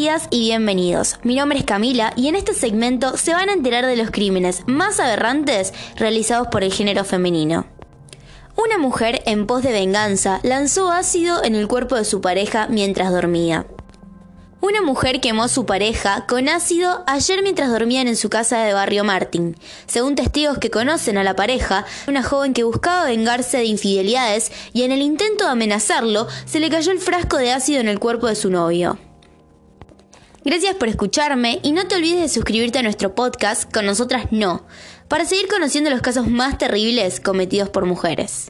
días y bienvenidos. Mi nombre es Camila y en este segmento se van a enterar de los crímenes más aberrantes realizados por el género femenino. Una mujer en pos de venganza lanzó ácido en el cuerpo de su pareja mientras dormía. Una mujer quemó a su pareja con ácido ayer mientras dormían en su casa de Barrio Martín. Según testigos que conocen a la pareja, una joven que buscaba vengarse de infidelidades y en el intento de amenazarlo, se le cayó el frasco de ácido en el cuerpo de su novio. Gracias por escucharme y no te olvides de suscribirte a nuestro podcast Con Nosotras No, para seguir conociendo los casos más terribles cometidos por mujeres.